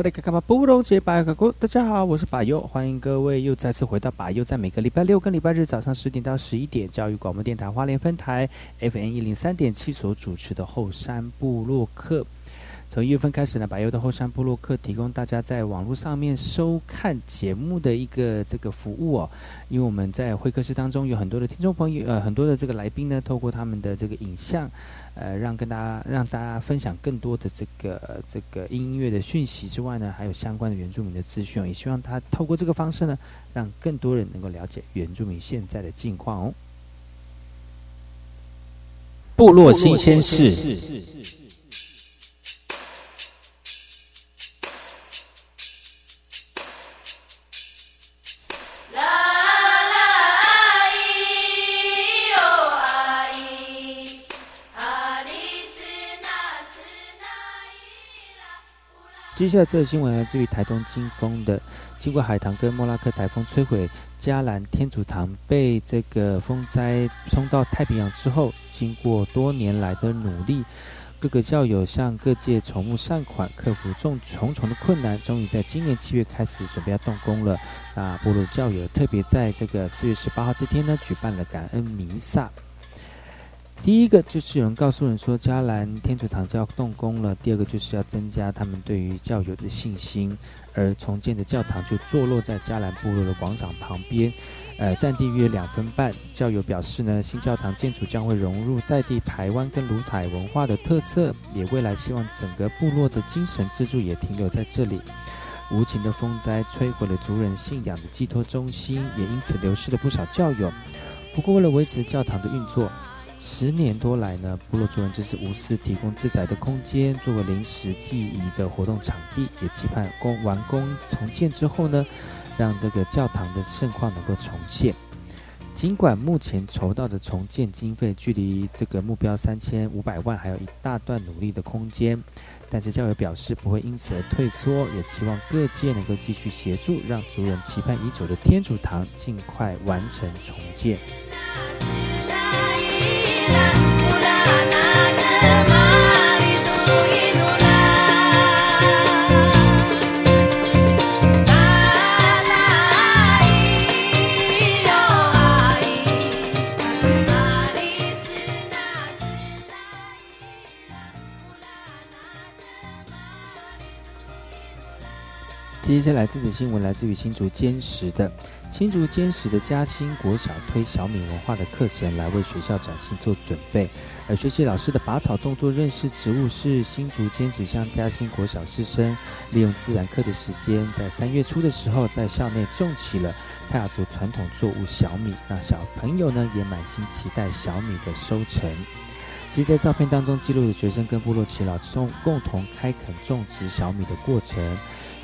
大家好，我是把优，欢迎各位又再次回到把优，在每个礼拜六跟礼拜日早上十点到十一点，教育广播电台花莲分台 FM 一零三点七所主持的后山部落客。从一月份开始呢，白油的后山部落客提供大家在网络上面收看节目的一个这个服务哦。因为我们在会客室当中有很多的听众朋友，呃，很多的这个来宾呢，透过他们的这个影像。呃，让跟大家让大家分享更多的这个这个音乐的讯息之外呢，还有相关的原住民的资讯，也希望他透过这个方式呢，让更多人能够了解原住民现在的境况哦。部落新鲜事。接下来这个新闻来自于台东金峰的，经过海棠跟莫拉克台风摧毁嘉兰天主堂，被这个风灾冲到太平洋之后，经过多年来的努力，各个教友向各界筹募善款，克服重重重的困难，终于在今年七月开始准备要动工了。那部落教友特别在这个四月十八号这天呢，举办了感恩弥撒。第一个就是有人告诉人说，迦兰天主堂就要动工了。第二个就是要增加他们对于教友的信心，而重建的教堂就坐落在迦兰部落的广场旁边，呃，占地约两分半。教友表示呢，新教堂建筑将会融入在地台湾跟卢台文化的特色，也未来希望整个部落的精神支柱也停留在这里。无情的风灾摧毁了族人信仰的寄托中心，也因此流失了不少教友。不过，为了维持教堂的运作，十年多来呢，部落族人就是无私提供自宅的空间，作为临时记忆的活动场地，也期盼工完工重建之后呢，让这个教堂的盛况能够重现。尽管目前筹到的重建经费距离这个目标三千五百万还有一大段努力的空间，但是教友表示不会因此而退缩，也期望各界能够继续协助，让族人期盼已久的天主堂尽快完成重建。Yeah. 接下来这则新闻来自于新竹坚实的。新竹坚实的嘉兴国小推小米文化的课程来为学校展示做准备，而学习老师的拔草动作认识植物是新竹坚持向嘉兴国小师生利用自然课的时间，在三月初的时候在校内种起了泰雅族传统作物小米，那小朋友呢也满心期待小米的收成。其实，在照片当中记录的学生跟部落耆老共共同开垦种植小米的过程。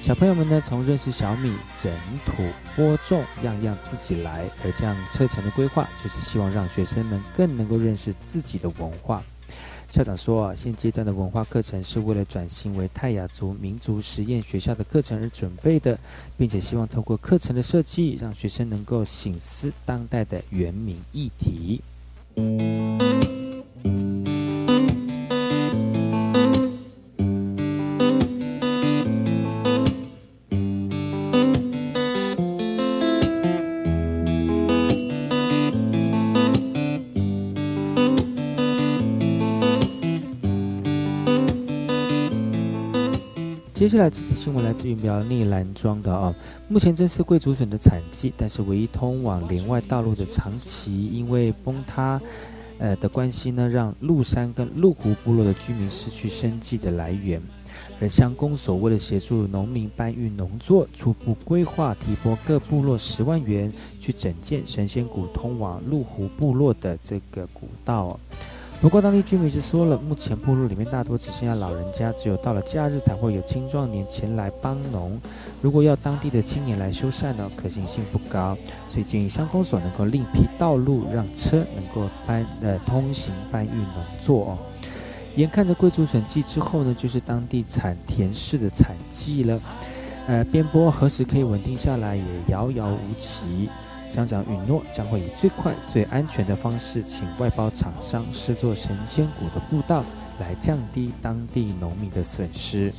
小朋友们呢，从认识小米、整土、播种，样样自己来。而这样课程的规划，就是希望让学生们更能够认识自己的文化。校长说啊，现阶段的文化课程是为了转型为泰雅族民族实验学校的课程而准备的，并且希望通过课程的设计，让学生能够醒思当代的原民议题。接下来这次新闻来自于苗栗兰庄的哦，目前正是贵竹笋的产季，但是唯一通往连外道路的长崎因为崩塌，呃的关系呢，让鹿山跟鹿湖部落的居民失去生计的来源。而乡公所为了协助农民搬运农作，初步规划提拨各部落十万元，去整建神仙谷通往鹿湖部落的这个古道。不过，当地居民是说了，目前部落里面大多只剩下老人家，只有到了假日才会有青壮年前来帮农。如果要当地的青年来修缮呢，可行性不高，所以建议乡公所能够另辟道路，让车能够搬呃通行搬运农作哦。眼看着贵族笋季之后呢，就是当地产田氏的产季了，呃，边坡何时可以稳定下来也遥遥无期。乡长允诺将会以最快、最安全的方式，请外包厂商施作神仙谷的步道，来降低当地农民的损失。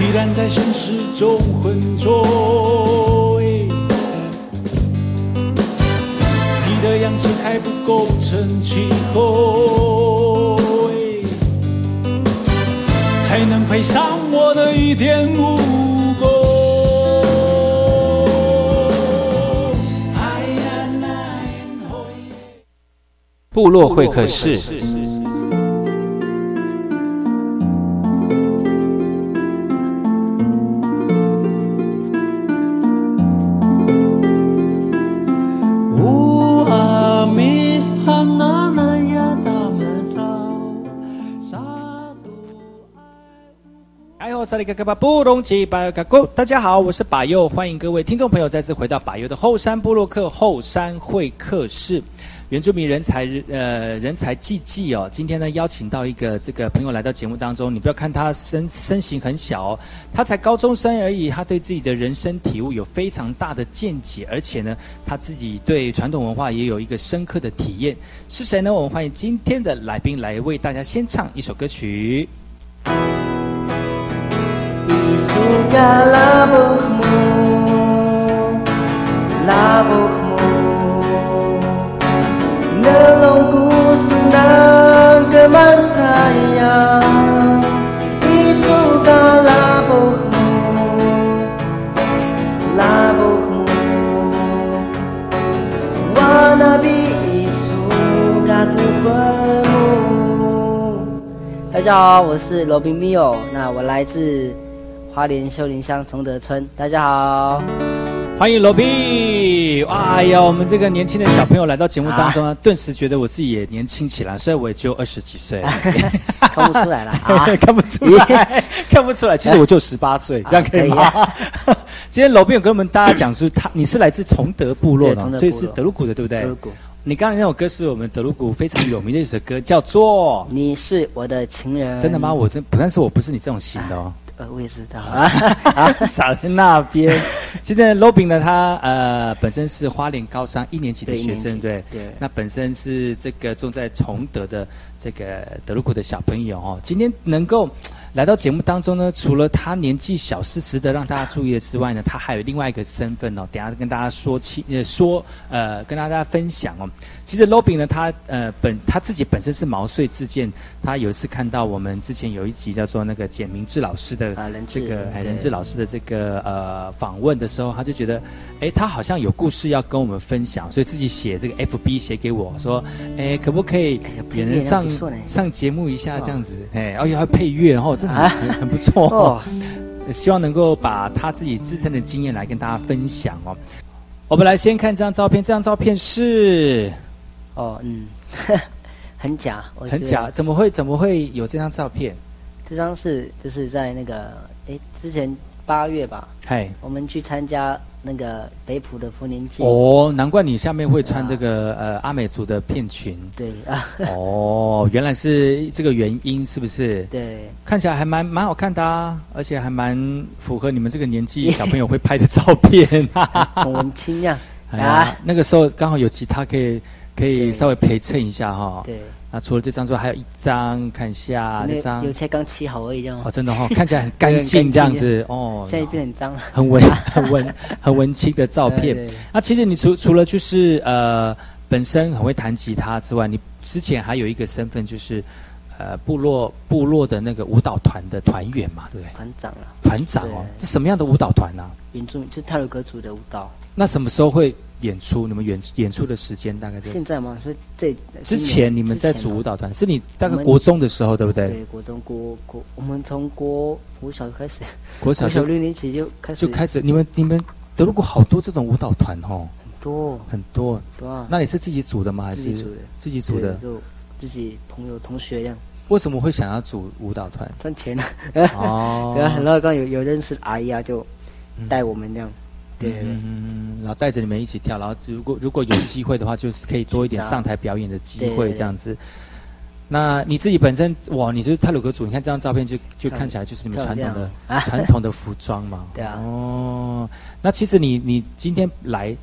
依然在现实中浑浊，你的样子还不够成气候，才能配上。我的一点武功。部落会客室。萨利格格巴布隆吉巴尤卡古，大家好，我是巴尤，欢迎各位听众朋友再次回到巴尤的后山部落克后山会客室，原住民人才呃人才济济哦，今天呢邀请到一个这个朋友来到节目当中，你不要看他身身形很小哦，他才高中生而已，他对自己的人生体悟有非常大的见解，而且呢他自己对传统文化也有一个深刻的体验，是谁呢？我们欢迎今天的来宾来为大家先唱一首歌曲。大家好，我是罗冰冰哦。那我来自。花莲秀林乡崇德村，大家好，欢迎罗比！哎呀，我们这个年轻的小朋友来到节目当中啊，顿时觉得我自己也年轻起来，虽然我也只有二十几岁，看不出来了，看不出来，看不出来，其实我就十八岁，这样可以吗？今天罗宾有跟我们大家讲说，他你是来自崇德部落的，所以是德鲁古的，对不对？德鲁古。你刚才那首歌是我们德鲁古非常有名的一首歌，叫做《你是我的情人》。真的吗？我真，但是我不是你这种型的哦。呃，我也知道啊，傻 在那边。现在 Robin 呢，他呃本身是花莲高三一年级的学生，对对。那本身是这个重在崇德的这个德鲁库的小朋友哦，今天能够来到节目当中呢，除了他年纪小是值得让大家注意的之外呢，他还有另外一个身份哦，等下跟大家说起呃说呃跟大家分享哦。其实 Robin 呢，他呃本他自己本身是毛遂自荐。他有一次看到我们之前有一集叫做那个简明志老师的这个任志老师的这个呃访问的时候，他就觉得，哎，他好像有故事要跟我们分享，所以自己写这个 FB 写给我说，哎，可不可以也能上上节目一下这样子？哎，而且还配乐，然后真的很很不错。希望能够把他自己自身的经验来跟大家分享哦。我们来先看这张照片，这张照片是。哦，嗯，很假，很假，怎么会怎么会有这张照片？这张是就是在那个哎，之前八月吧，嗨，我们去参加那个北浦的丰年祭。哦，难怪你下面会穿这个呃阿美族的片裙。对啊。哦，原来是这个原因，是不是？对。看起来还蛮蛮好看的啊，而且还蛮符合你们这个年纪 小朋友会拍的照片。很文青呀。啊，那个时候刚好有吉他可以。可以稍微陪衬一下哈。对。那除了这张之外，还有一张，看一下那张。有才刚漆好而已，这样。哦，真的哦，看起来很干净这样子哦。现在变很脏了很文 很文很文青的照片。那其实你除除了就是呃本身很会弹吉他之外，你之前还有一个身份就是，呃，部落部落的那个舞蹈团的团员嘛，对不对？团长啊，团长哦，对这什么样的舞蹈团呢、原住民就泰鲁格族的舞蹈。那什么时候会演出？你们演演出的时间大概在现在吗？所以这之前你们在组舞蹈团，是你大概国中的时候，对不对？对国中国国，我们从国国小开始，国小小六年级就开始就开始，你们你们德鲁国好多这种舞蹈团哦，很多很多。多啊，那你是自己组的吗？还是自己组的，自己组的？就自己朋友同学这样为什么会想要组舞蹈团？赚钱啊。哦，对啊，很乐观有有认识的阿姨啊，就嗯带我们这样。对对嗯，然后带着你们一起跳，然后如果如果有机会的话，就是可以多一点上台表演的机会这样子。那你自己本身哇，你就是泰鲁格族，你看这张照片就就看起来就是你们传统的，传统的服装嘛。对啊哦，那其实你你今天来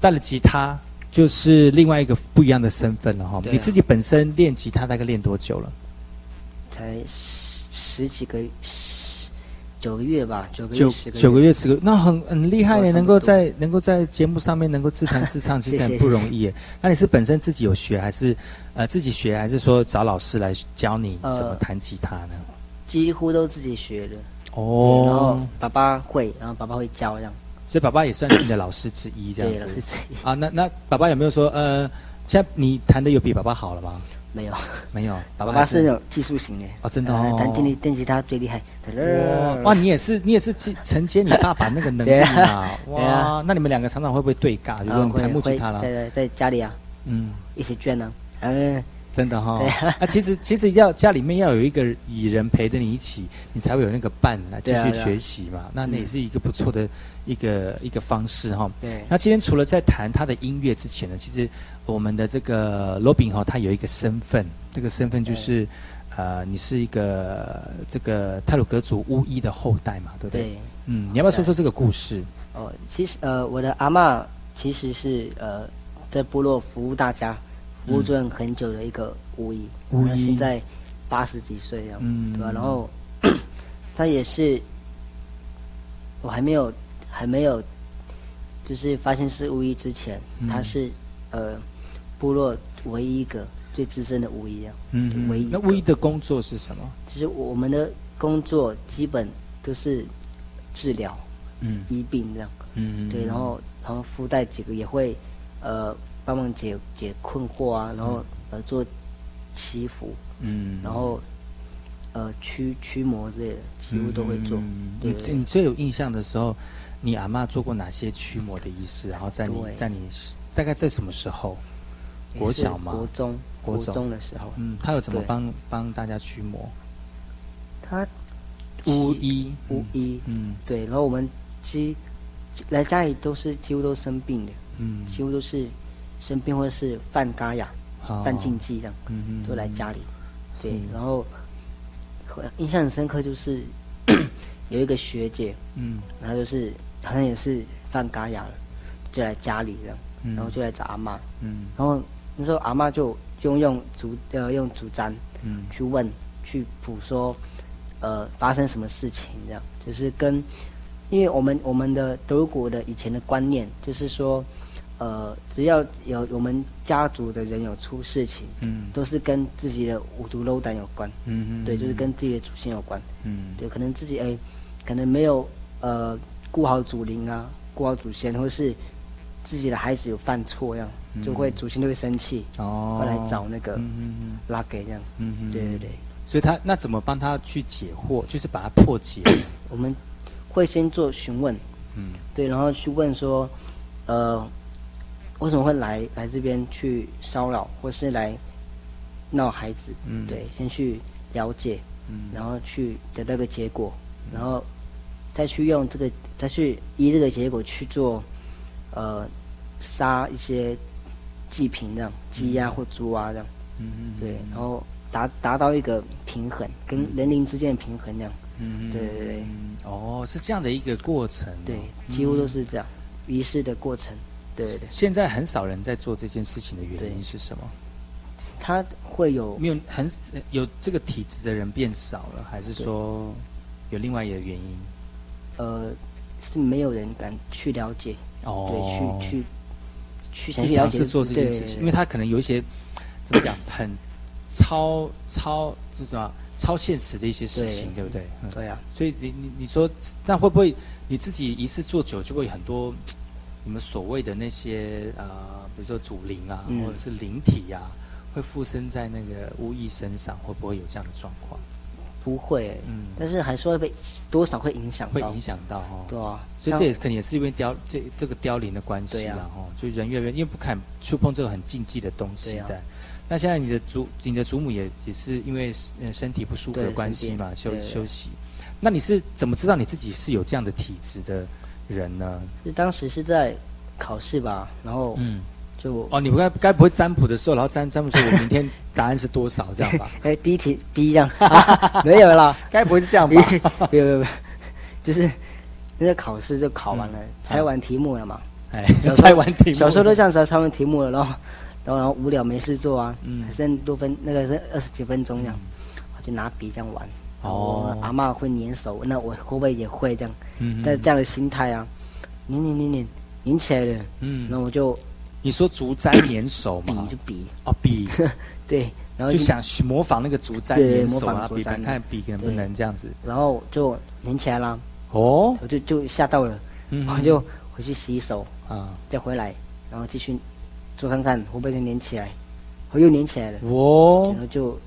带了吉他，就是另外一个不一样的身份了哈。对你自己本身练吉他大概练多久了？才十十几个九个月吧，九个九月十个九个月十个，那很很厉害呢，能够在能够在节目上面能够自弹自唱，其实很不容易耶。那你是本身自己有学，还是呃自己学，还是说找老师来教你呃怎么弹吉他呢？几乎都自己学的哦。然后哦，爸爸会，然后爸爸会教这样。所以爸爸也算是你的老师之一，这样对，子啊。那那爸爸有没有说呃，现在你弹的有比爸爸好了吗？没有，没有，爸爸是那种技术型的。哦，真的呃哦。弹电吉电吉他最厉害。哇哇，你也是你也是承承接你爸爸那个能力嘛？啊哇啊，那你们两个常常会不会对尬？就说你弹木吉他了，在在家里啊，嗯。一起卷呢。嗯真的哈、对啊，其实其实要家里面要有一个蚁人陪着你一起，你才会有那个伴来继续学习嘛。那那也是一个不错的一个一个方式哈、对那今天除了在谈他的音乐之前呢，其实我们的这个罗宾哈，他有一个身份，这个身份就是呃，你是一个这个泰鲁格族巫医的后代嘛，对不对？对。嗯，你要不要说说这个故事？哦，其实呃，我的阿嬷其实是呃在部落服务大家，服务尊很久的一个巫医，巫医。那现在八十几岁了，嗯。对吧、然后 他也是，我还没有还没有，就是发现是巫医之前，嗯。他是呃部落唯一一个最资深的巫医啊。嗯唯一一那巫医的工作是什么？其实我们的工作基本都是治疗嗯医病这样。嗯对，然后然后附带几个也会呃帮忙解解困惑啊，然后呃做祈福，嗯然后呃驱驱魔之类的，几乎都会做。嗯你对对对你最有印象的时候，你阿妈做过哪些驱魔的仪式？然后在你在你大概在什么时候？国小吗？国中，国国中中的时候，嗯，他有怎么帮帮大家驱魔？他巫医，巫医，嗯。对，然后我们其实来家里都是几乎都生病的，嗯，几乎都是生病或者是犯嘎雅、犯禁忌这样，嗯嗯，都来家里。对，然后印象很深刻就是 有一个学姐，嗯。她就是好像也是犯嘎雅了，就来家里这样，嗯，然后就来找阿妈，嗯。然后那时候阿妈就就用竹呃用竹簪嗯。去问去卜说，呃发生什么事情这样，就是跟，因为我们我们的德国的以前的观念就是说，呃只要有我们家族的人有出事情，嗯。都是跟自己的五毒漏胆有关，嗯。嗯，对，就是跟自己的祖先有关，嗯。对，可能自己哎，可能没有呃顾好祖灵啊，顾好祖先，或是自己的孩子有犯错这样，就会祖先就会生气，哦，会来找那个拉给这样，嗯嗯，对对对。所以他那怎么帮他去解惑？就是把它破解。我们会先做询问，嗯。对，然后去问说，呃，为什么会来来这边去骚扰，或是来闹孩子？嗯，对，先去了解，嗯，然后去得到个结果，然后再去用这个，再去依这个结果去做，呃，杀一些祭品这样，鸡鸭或猪啊这样，嗯嗯，对，然后达达到一个平衡，跟人灵之间的平衡这样，嗯嗯，对对对。嗯哦，是这样的一个过程哦。对，几乎都是这样，仪式的过程，对对对。现在很少人在做这件事情的原因是什么？他会有没有很有这个体质的人变少了，还是说有另外一个原因？呃是没有人敢去了解，哦，对，去去去尝试做这件事情，因为他可能有一些怎么讲，很超超这什么超现实的一些事情，对。对不对？嗯，对啊，所以你你你说，那会不会你自己一次做久，就会很多你们所谓的那些呃，比如说祖灵啊，嗯或者是灵体啊，会附身在那个巫医身上，会不会有这样的状况？不会，嗯，但是还是会被多少会影响到会影，响到哦。对啊，所以这也可能也是因为凋这这个凋零的关系对啊啦，哦，就人越来越因为不敢触碰这个很禁忌的东西在。那现在你的祖你的祖母也也是因为呃身体不舒服的关系嘛，休休息。那你是怎么知道你自己是有这样的体质的人呢？就当时是在考试吧，然后嗯，就哦，你不该该不会占卜的时候，然后占占卜说我明天答案是多少这样吧？哎第一题 B 这样、啊、没有啦，该不会是这样没吧？有没有没有，就是那个考试就考完了，猜完题目了嘛，哎猜完题目，小时候都这样子啊，猜完题目了，然后然后然后无聊没事做啊，嗯。还剩多分那个是二十几分钟这样，我就拿笔这样玩。哦。阿嬷会粘手，那我会不会也会这样？嗯在这样的心态啊，粘粘粘粘粘起来了，嗯。那我就你说竹簪粘手吗笔就？笔，哦，笔 对，然后就想去模仿那个竹簪对粘手啊，模仿竹簪比看看笔能不能这样子。然后就粘起来啦，哦，我就就吓到了，嗯我就回去洗手，啊，再回来，然后继续做看看会不会再粘起来，我又粘起来了，哦。然，后就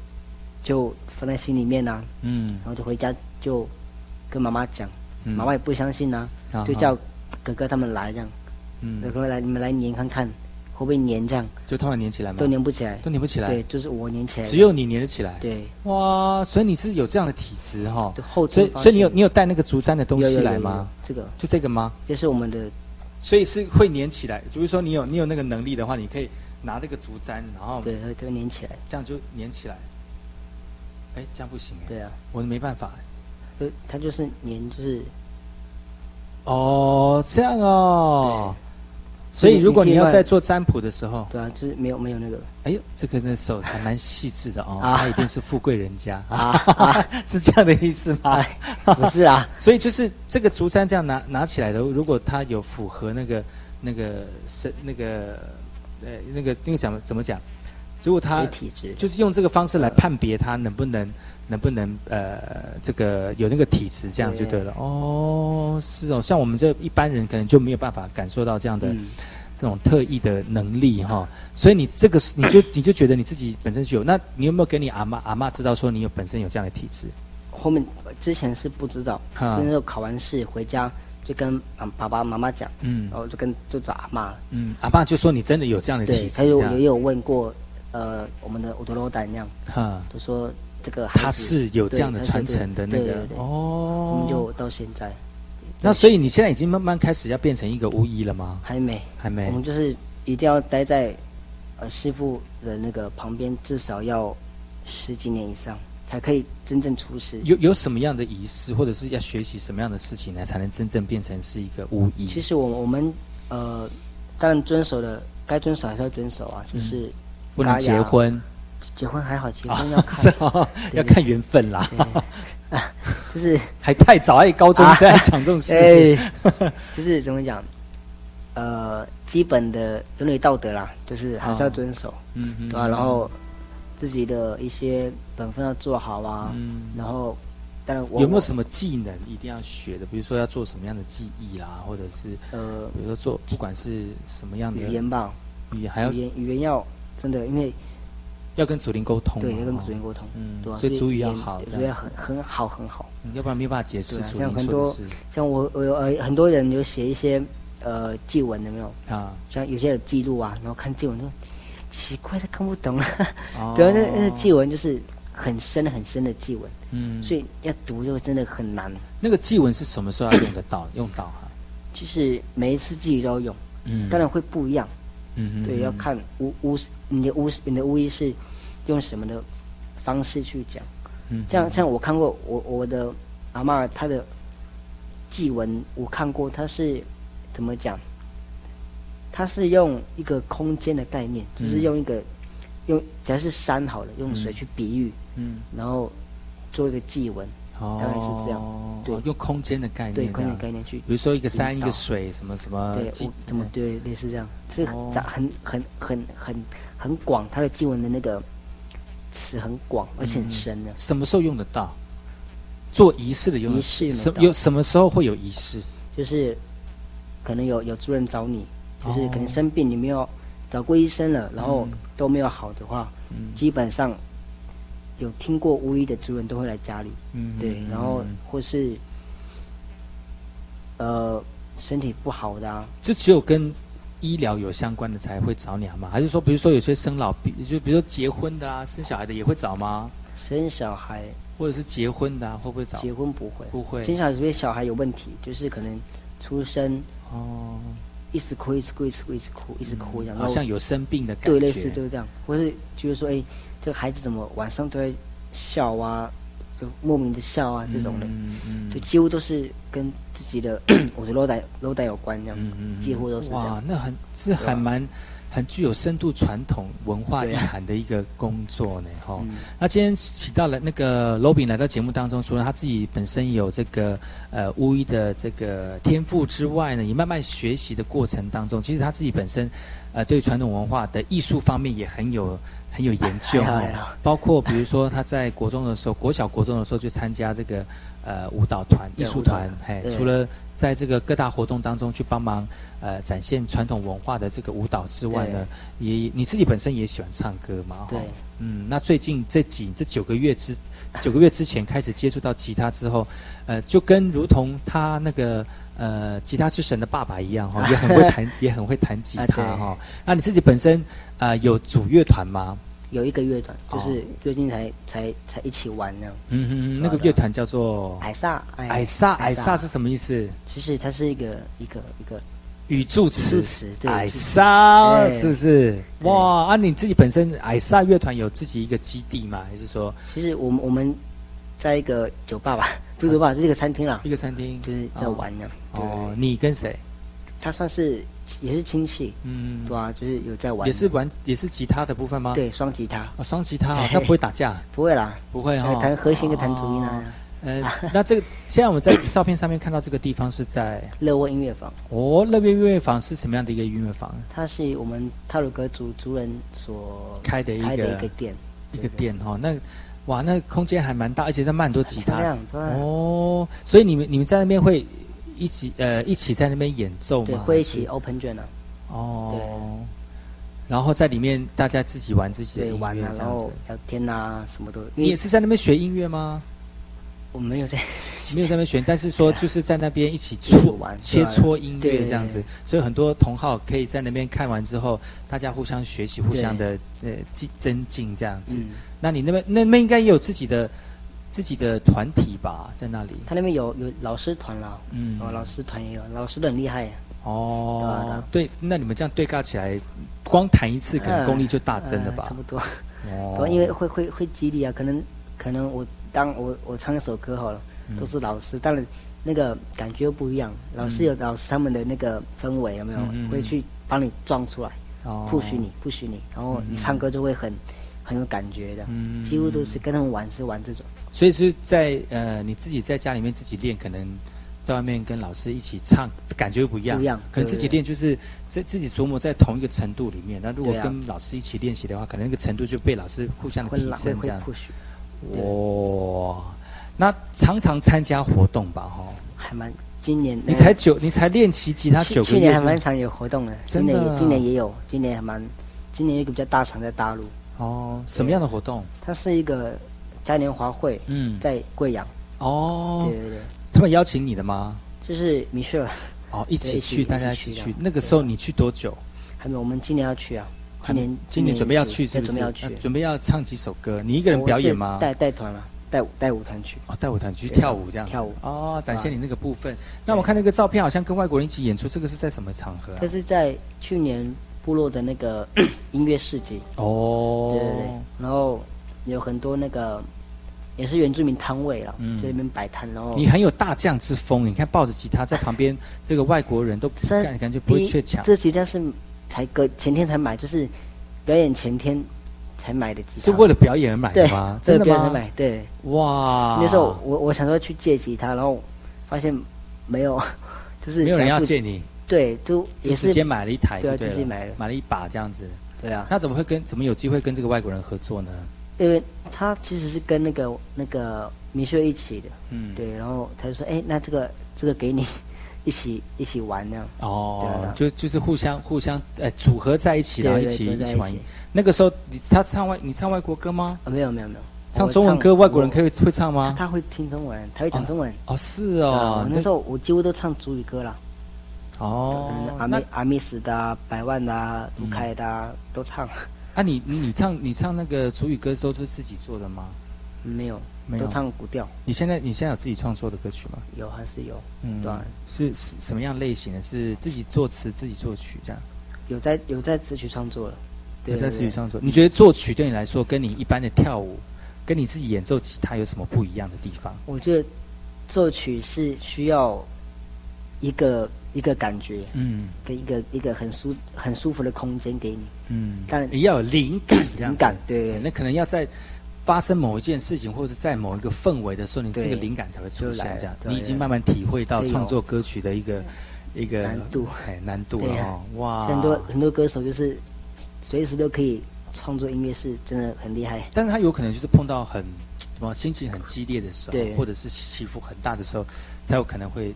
就放在心里面呐、嗯，然后就回家就跟妈妈讲，嗯。妈妈也不相信呐、啊就叫哥哥他们来这样，嗯。哥哥来你们来粘看看会不会粘这样，就它们粘起来吗？都粘不起来，都粘不起来，对，就是我粘起来，只有你粘得起来。对，哇，所以你是有这样的体质哈就。后所以所以你有你有带那个竹簪的东西来吗？这个就这个吗？这是我们的所以是会粘起来。就比如说你有你有那个能力的话，你可以拿这个竹簪，然后对，会会粘起来，这样就粘起来。哎，这样不行哎，对啊，我没办法哎。就它就是粘，就是哦，这样哦。所以如果你要在做占卜的时候，对啊，就是没有没有那个。哎呦，这个那手还蛮细致的哦，啊。他一定是富贵人家。啊 是这样的意思吗？哎，不是啊，所以就是这个竹簪这样拿拿起来的，如果它有符合那个那个是那个呃那个那个讲怎么讲？如果他就是用这个方式来判别他能不能能不能呃这个有那个体质，这样就对了。哦，是哦，像我们这一般人可能就没有办法感受到这样的、嗯，这种特异的能力哈。所以你这个你就你就觉得你自己本身就有，那你有没有给你阿妈阿妈知道说你有本身有这样的体质？后面之前是不知道，是哈那时候考完试回家就跟啊爸爸妈妈讲，嗯然后就跟就找阿妈了，嗯，阿爸就说你真的有这样的体，质，他有也有问过，呃，我们的乌多罗丹那样，哈。就说这个他是有这样的传承的那个。哦。们，就到现在。那所以你现在已经慢慢开始要变成一个巫医了吗？还没，还没。我们就是一定要待在呃师傅的那个旁边，至少要十几年以上，才可以真正出师。有有什么样的仪式，或者是要学习什么样的事情呢，才能真正变成是一个巫医？其实我我们呃，当然遵守的该遵守还是要遵守啊，就是不能结婚，结婚还好，结婚要看要看缘分啦，啊，就是 还太早，哎，高中啊生还讲这种事，哎，就是怎么讲，呃，基本的伦理道德啦，就是还是要遵守，嗯嗯对吧、然后自己的一些本分要做好啊，嗯，然后当然我有没有什么技能一定要学的？比如说要做什么样的技艺啦，或者是呃比如说做不管是什么样的语言吧？语言，还要语言语言要真的，因为要跟主灵沟通，对要跟哦主人沟通，嗯对吧、所以主语要好这主要很很好很好。嗯要不然没有办法解释对啊出你像很多像我我有呃很多人有写一些呃祭文的没有？啊，像有些有记录啊，然后看祭文就奇怪，他看不懂啊。哦 对啊，那那个祭文就是很深很深的祭文，嗯，所以要读就真的很难。那个祭文是什么时候要用得到？用到哈？其实每一次祭都要用，嗯，当然会不一样。嗯，嗯对，要，看巫巫你的巫你的巫医是用什么的方式去讲。嗯，像像我看过我我的阿嬷尔她的祭文，我看过，她是怎么讲？她是用一个空间的概念，就是嗯用一个用假如是山好了，用水嗯去比喻，嗯，然后做一个祭文。哦，大概是这样。对。哦用空间的概念，对空间概念去比如说一个山一个水，什么什么对，怎么对。类似这样，是哦。很很很很很很广，它的经文的那个词很广，而且很深的。什么时候用得到？做仪式的用仪式用得到。什有什么时候会有仪式？就是可能有有主人找你，就是哦可能生病，你没有找过医生了，然后嗯。都没有好的话，嗯。基本上有听过巫医的主人都会来家里，嗯对，然后或是呃身体不好的啊，就只有跟医疗有相关的才会找你吗？还是说，比如说有些生老病，就比如说结婚的啊、生小孩的也会找吗？生小孩或者是结婚的、啊、会不会找？结婚不会，不会生小孩除非小孩有问题，就是可能出生哦，一直哭一直哭一直哭一直哭一直哭然后好像有生病的感觉。对类似就是这样，或是就是说哎这个孩子怎么晚上都会笑啊，就莫名的笑啊这种的。嗯嗯就几乎都是跟自己的 我的楼带楼带有关这样，嗯嗯，几乎都是这哇。，那很是还蛮很具有深度传统文化意对啊。涵的一个工作呢，哈、嗯。那今天起到了那个 Robin 来到节目当中，除了他自己本身有这个呃巫医的这个天赋之外呢，也慢慢学习的过程当中，其实他自己本身呃对传统文化的艺术方面也很有很有研究哦。包括比如说他在国中的时候，国小国中的时候就参加这个呃舞蹈团、艺术团，嘿，除了在这个各大活动当中去帮忙呃展现传统文化的这个舞蹈之外呢，也你自己本身也喜欢唱歌嘛，哈对，嗯，那最近这几这九个月之九个月之前开始接触到吉他之后，呃，就跟如同他那个呃吉他之神的爸爸一样哈、也很会弹，也很会弹吉他哈、那你自己本身呃有组乐团吗？有一个乐团，就哦是最近才才才一起玩这样。嗯哼哼，那个乐团叫做矮萨，矮矮萨，矮萨是什么意思？其实它是一个一个一个语助词助，词，对，矮语助词萨是不是？哇，啊，你自己本身矮萨乐团有自己一个基地吗？还是说其实我们我们在一个酒吧吧，不是酒吧，就是一个餐厅啦，一个餐厅？就是在玩呢。哦，你跟谁？他算是也是亲戚，嗯，对啊，就是有在玩，也是玩也是吉他的部分吗？，对双吉他，啊，双吉他哦嘿，那不会打架？不会啦，不会哈、呃弹和弦跟弹主音哦啊。呃，那这个现在我们在照片上面看到这个地方是在乐窝音乐坊，哦，乐乐乐坊是什么样的一个音乐坊？它是我们泰鲁格族族人所开的一个一个店，一个店哈、那哇，那空间还蛮大，而且在卖很多吉他。哦。所以你们你们在那边会一起呃一起在那边演奏吗？对，会一起 open 卷啊，哦。然后在里面大家自己玩自己的对，音玩啊，这样子。聊天啊，什么都。你也是在那边学音乐吗？我没有在，没有在那边学，但是说就是在那边一起搓玩切磋音乐这样子，所以很多同好可以在那边看完之后，大家互相学习，互相的呃进增进这样子。嗯，那你那边那边应该也有自己的自己的团体吧，在那里？他那边有有老师团了，嗯。哦，老师团也有，老师都很厉害，哦对啊对啊，对，那你们这样对尬起来，光弹一次可能嗯功力就大增了吧？呃差？不多。哦。因为会会会激励啊，可能可能我当我我唱一首歌好了，嗯。都是老师，当然那个感觉不一样，老师有老师他们的那个氛围有没有？会去帮你撞出来哦，push 你 push 你，然后你唱歌就会很很有感觉的，嗯几乎都是跟他们玩是玩这种，所以是在呃你自己在家里面自己练，可能在外面跟老师一起唱，感觉不一样。不一样可能自己练就是在自己琢磨在同一个程度里面。那如果跟老师一起练习的话，可能那个程度就被老师互相提升这样。哇，那常常参加活动吧，哈。还蛮今年你才九，你才练习吉他九个月去年还蛮常有活动的，真的啊今年也今年也有，今年还蛮今年有一个比较大场在大陆，哦，什么样的活动？它是一个嘉年华会，嗯，在贵阳，哦对，对对，他们邀请你的吗？就是米歇尔。哦，一起去，大家一起去起去。那个时候你去多久？还没有，我们今年要去啊。还今年今年准备要去，是不是？准备要去呃。准备要唱几首歌？你一个人表演吗带带团了，带带舞团去。哦，带舞团去跳舞这样子。跳舞哦，展现你那个部分。那我看那个照片，好像跟外国人一起演出，这个是在什么场合啊这？是在去年部落的那个 音乐市集，哦，对对对。然后有很多那个也是原住民摊位了，嗯在那边摆摊。然后你很有大将之风，你看抱着吉他在旁边，这个外国人都虽然感感觉不会第一怯场。这吉他是才隔前天才买，就是表演前天才买的吉他。是为了表演而买的吗？对真的吗？才买，对。哇！那时候我我想说去借吉他，然后发现没有，就是没有人要借你，对，就就也是直接买了一台对对了，直接买了买了一把这样子。对啊，那怎么会跟怎么有机会跟这个外国人合作呢？因为他其实是跟那个那个米雪一起的，嗯，对，然后他就说，哎，那这个这个给你一起一起玩那样，哦啊，就就是互相互相呃组合在一起，然后一起一起玩。那个时候你他唱外你唱外国歌吗？啊，没有没有没有，唱中文歌外国人可以，会唱吗？他会听中文，他会讲中文。哦，是啊哦，那时候我几乎都唱主语歌了，哦嗯，阿那密阿密斯的啊、百万的卢凯的啊都唱，啊你你你唱你唱那个主语歌都是自己做的吗？没有，没有都唱古调，你现在你现在有自己创作的歌曲吗？有还是有，嗯对啊是是什么样类型的？是自己作词自己作曲这样？有在有在词曲创作了，有对在词曲创作。你觉得作曲对你来说，跟你一般的跳舞，跟你自己演奏吉他有什么不一样的地方？我觉得作曲是需要一个一个感觉，嗯跟一个一个很舒很舒服的空间给你，嗯，当然也要有灵感这样子。灵感，对对，那可能要在发生某一件事情，或者在某一个氛围的时候，你这个灵感才会出。现这样，你已经慢慢体会到创作歌曲的一个一个难度，哎，难度啊。了哦，哇，很多很多歌手就是随时都可以创作音乐，是真的很厉害。但是他有可能就是碰到很什么心情很激烈的时候，或者是起伏很大的时候，才有可能会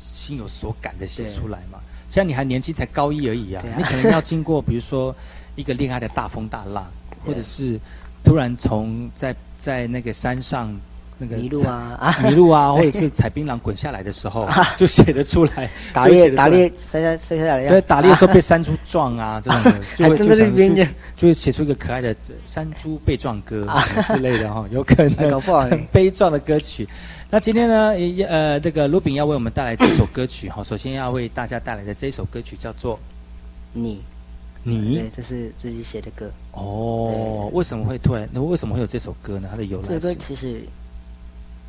心有所感的写出来嘛。像你还年纪才高一而已啊，啊。你可能要经过比如说一个恋爱的大风大浪，或者是突然从在在那个山上那个迷路啊。啊，迷路啊，或者是踩槟榔滚下来的时候，就写得出来。打猎打猎摔下摔下来对，打猎的时候被山猪撞啊，这种的 就会还真的就想就是边界就会写出一个可爱的山猪被撞歌之类的哈，有可哎能很悲壮的歌曲。那今天呢，也呃，这个卢炳要为我们带来这首歌曲哈，首先要为大家带来的这首歌曲叫做你《你对，》这是自己写的歌。哦。为什么会突然？那为什么会有这首歌呢？它的由来这个歌其实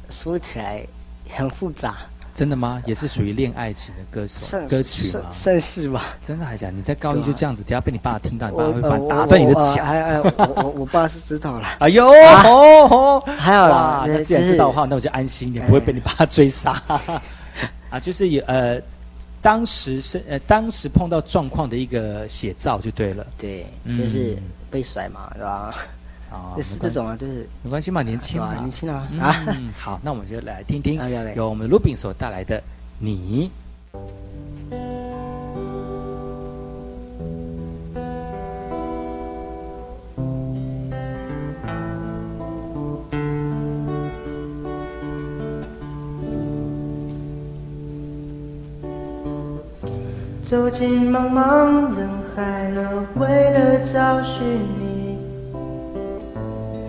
说起来很复杂，真的吗？也是属于恋爱情的歌手歌曲吗算？算是吧。真的还假？你在高一就这样子，等下被你爸听到，你爸会把打断你的脚。哎哎，我我我爸是知道了，哎呦，哦哦，还好啦，，那呃既然知道的话，那我就安心一点，哎不会被你爸追杀。啊，就是也呃，当时是呃，当时碰到状况的一个写照就对了。对，嗯就是被甩嘛，是吧？啊，类 似没关系这种啊，就是没关系嘛，年轻？嘛年。轻啊啊，嗯，好，那我们就来听听 由我们卢炳所带来的《你》。走进茫茫人海了，为了找寻你，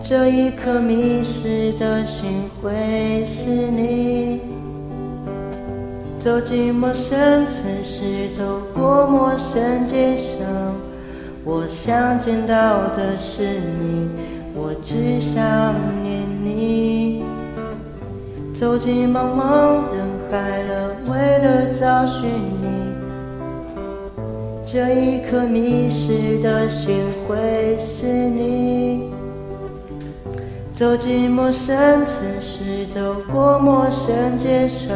这一颗迷失的心会是你。走进陌生城市，走过陌生街上，我想见到的是你，我只想念你。走进茫茫人海了，为了找寻你，这一颗迷失的心会是你。走进陌生城市，走过陌生街上，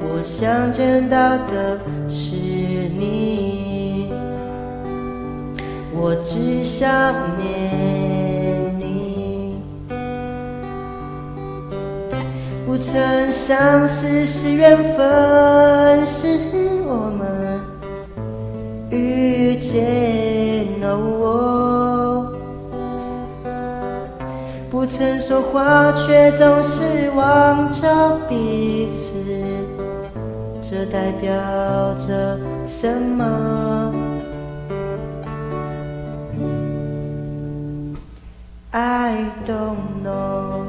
我想见到的是你，我只想念你。不曾相识是缘分，是曾说话，却总是望着彼此，这代表着什么？I don't know,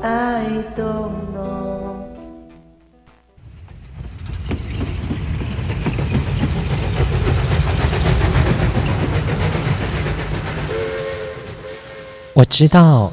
I don't know. 我知道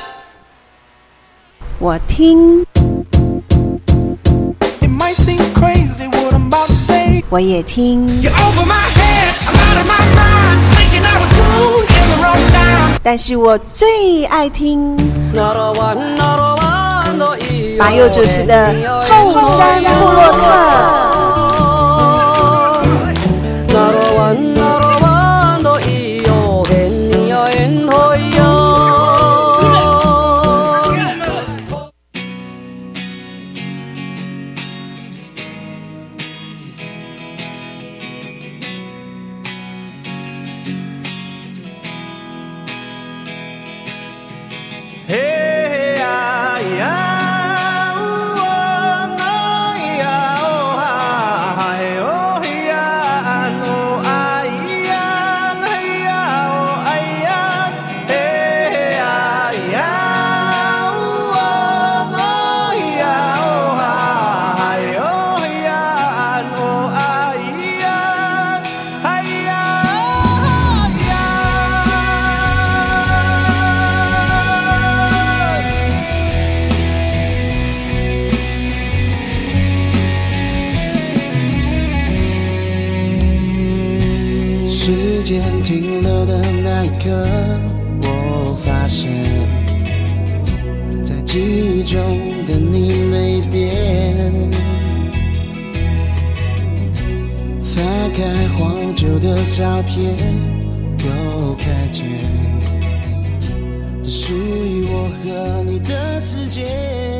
Cool in the wrong time. 但是我最爱听马佑主持的后山部落客。的你没变。翻开黄旧的照片，又看见，这属于我和你的世界。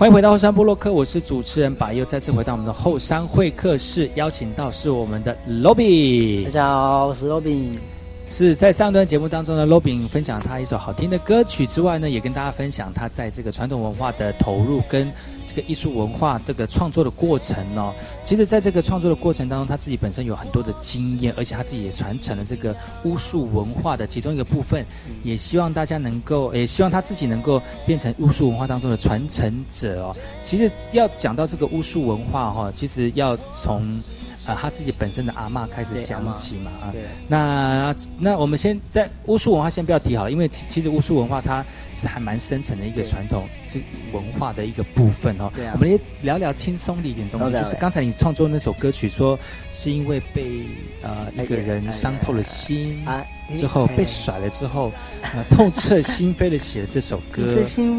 欢迎回到后山部落客，我是主持人把又再次回到我们的后山会客室，邀请到是我们的 Lobby。大家好，我是 Lobby。是在上段节目当中呢，Robin 分享他一首好听的歌曲之外呢，也跟大家分享他在这个传统文化的投入跟这个艺术文化这个创作的过程哦。其实，在这个创作的过程当中，他自己本身有很多的经验，而且他自己也传承了这个巫术文化的其中一个部分，也希望大家能够，也希望他自己能够变成巫术文化当中的传承者哦。其实要讲到这个巫术文化哈、其实要从呃他自己本身的阿嬷开始对讲起嘛啊。对，那那我们先在巫术文化先不要提好了，因为其其实巫术文化它是还蛮深层的一个传统是文化的一个部分哦。对啊我们也聊聊轻松的一点东西，就是刚才你创作那首歌曲说是因为被呃一个人伤透了心。啊，之后被甩了之后，呃，痛彻心扉的写了这首歌。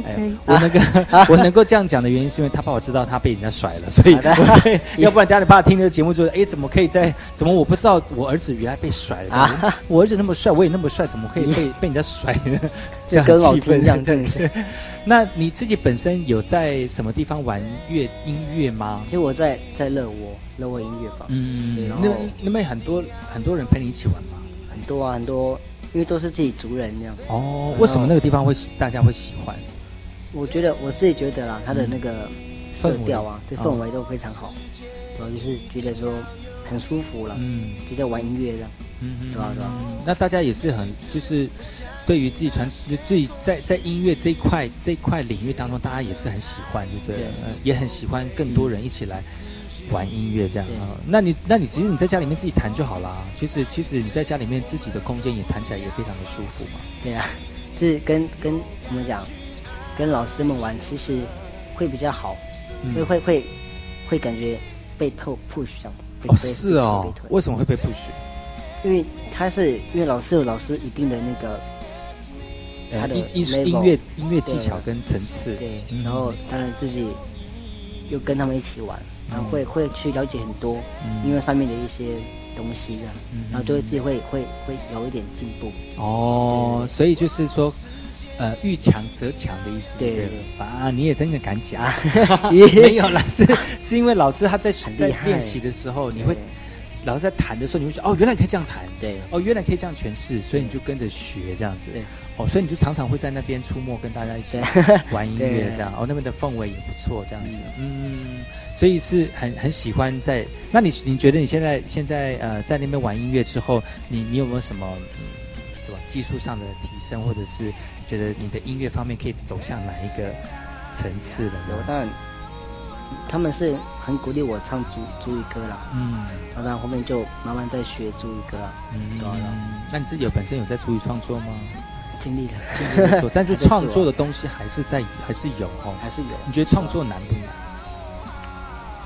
哎扉我能够 我能够这样讲的原因，是因为他怕我知道他被人家甩了，所以好的我会 要不然等下你爸听这个节目之后，哎，怎么可以在怎么我不知道我儿子原来被甩了？怎么啊 我儿子那么帅，我也那么帅，怎么可以被被人家甩呢？这样气愤听这样，真是。那你自己本身有在什么地方玩乐音乐吗？因为我在在乐窝乐窝音乐坊，嗯那那边很多很多人陪你一起玩吗？很多啊很多，因为都是自己族人这样。哦，为什么那个地方会大家会喜欢？我觉得我自己觉得啦，它的那个色调啊，对氛围都非常好，对吧？就是觉得说很舒服了，嗯就在玩音乐这样，嗯对吧？对吧？那大家也是很就是对于自己传就自己在在音乐这一块这一块领域当中，大家也是很喜欢，对不对？对呃也很喜欢更多人一起来玩音乐这样。那你那你其实你在家里面自己弹就好啦。其实其实你在家里面自己的空间也弹起来也非常的舒服嘛。对啊，就是跟跟怎么讲，跟老师们玩，其实会比较好，嗯。会会会会感觉被 push。被哦，是哦为什么会被 push？因为他是因为老师有老师一定的那个他的呃音音音乐音乐技巧跟层次，对，嗯。然后当然自己又跟他们一起玩，然后会会去了解很多嗯。音乐上面的一些东西这样，嗯然后就会自己会会会有一点进步。哦，所以就是说，呃，遇强则强的意思，对对了对啊，你也真的敢讲，啊。没有啦，是是因为老师他在在练习的时候，你会对老师在弹的时候，你会觉得哦，原来可以这样弹，对。哦，原来可以这样诠释，所以你就跟着学这样子，对，哦，所以你就常常会在那边出没，跟大家一起玩音乐这样，哦，那边的氛围也不错，这样子，嗯，所以是很很喜欢在。那你你觉得你现在现在呃在那边玩音乐之后，你你有没有什么嗯怎么技术上的提升，或者是觉得你的音乐方面可以走向哪一个层次了呢？有当然他们是很鼓励我唱主主语歌啦，嗯然后后面就慢慢在学主语歌啊，嗯那你自己有本身有在主语创作吗？尽力了，尽力没错，但是创作的东西还是在还是有哦。还是有。你觉得创作难不难？